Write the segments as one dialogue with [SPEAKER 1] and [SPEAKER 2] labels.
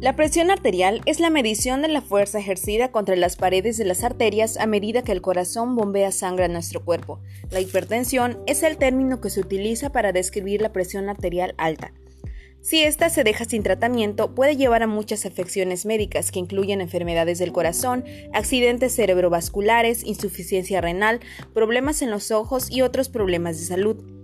[SPEAKER 1] La presión arterial es la medición de la fuerza ejercida contra las paredes de las arterias a medida que el corazón bombea sangre a nuestro cuerpo. La hipertensión es el término que se utiliza para describir la presión arterial alta. Si ésta se deja sin tratamiento, puede llevar a muchas afecciones médicas que incluyen enfermedades del corazón, accidentes cerebrovasculares, insuficiencia renal, problemas en los ojos y otros problemas de salud.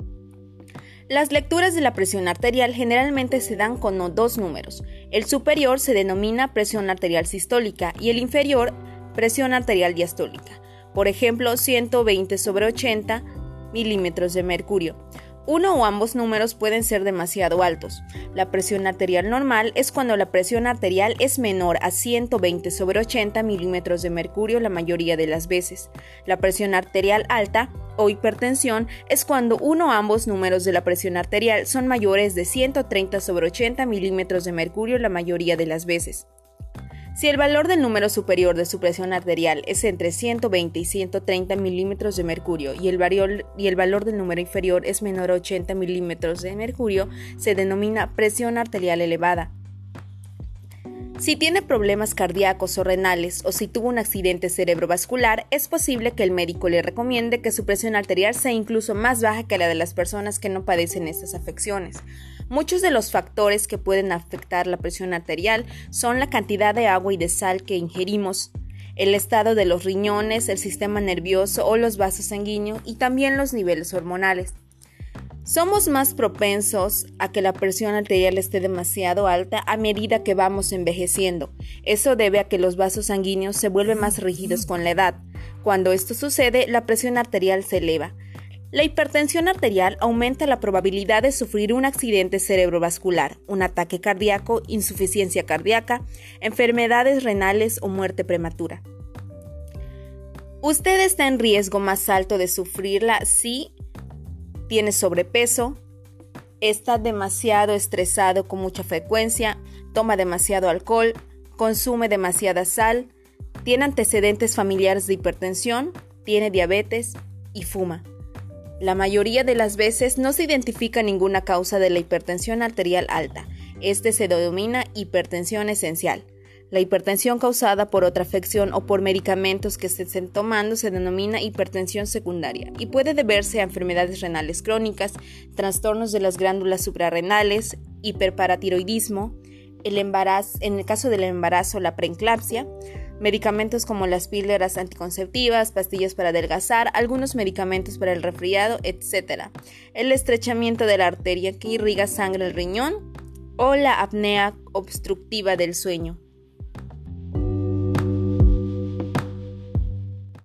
[SPEAKER 1] Las lecturas de la presión arterial generalmente se dan con dos números. El superior se denomina presión arterial sistólica y el inferior presión arterial diastólica. Por ejemplo, 120 sobre 80 milímetros de mercurio. Uno o ambos números pueden ser demasiado altos. La presión arterial normal es cuando la presión arterial es menor a 120 sobre 80 milímetros de mercurio la mayoría de las veces. La presión arterial alta o hipertensión es cuando uno o ambos números de la presión arterial son mayores de 130 sobre 80 milímetros de mercurio la mayoría de las veces. Si el valor del número superior de su presión arterial es entre 120 y 130 milímetros de mercurio y el, y el valor del número inferior es menor a 80 milímetros de mercurio, se denomina presión arterial elevada. Si tiene problemas cardíacos o renales o si tuvo un accidente cerebrovascular, es posible que el médico le recomiende que su presión arterial sea incluso más baja que la de las personas que no padecen estas afecciones. Muchos de los factores que pueden afectar la presión arterial son la cantidad de agua y de sal que ingerimos, el estado de los riñones, el sistema nervioso o los vasos sanguíneos y también los niveles hormonales. Somos más propensos a que la presión arterial esté demasiado alta a medida que vamos envejeciendo. Eso debe a que los vasos sanguíneos se vuelven más rígidos con la edad. Cuando esto sucede, la presión arterial se eleva. La hipertensión arterial aumenta la probabilidad de sufrir un accidente cerebrovascular, un ataque cardíaco, insuficiencia cardíaca, enfermedades renales o muerte prematura. Usted está en riesgo más alto de sufrirla si tiene sobrepeso, está demasiado estresado con mucha frecuencia, toma demasiado alcohol, consume demasiada sal, tiene antecedentes familiares de hipertensión, tiene diabetes y fuma. La mayoría de las veces no se identifica ninguna causa de la hipertensión arterial alta. Este se denomina hipertensión esencial. La hipertensión causada por otra afección o por medicamentos que se estén tomando se denomina hipertensión secundaria y puede deberse a enfermedades renales crónicas, trastornos de las glándulas suprarrenales, hiperparatiroidismo, el embarazo, en el caso del embarazo la preeclampsia, medicamentos como las píldoras anticonceptivas, pastillas para adelgazar, algunos medicamentos para el resfriado, etc. El estrechamiento de la arteria que irriga sangre al riñón o la apnea obstructiva del sueño.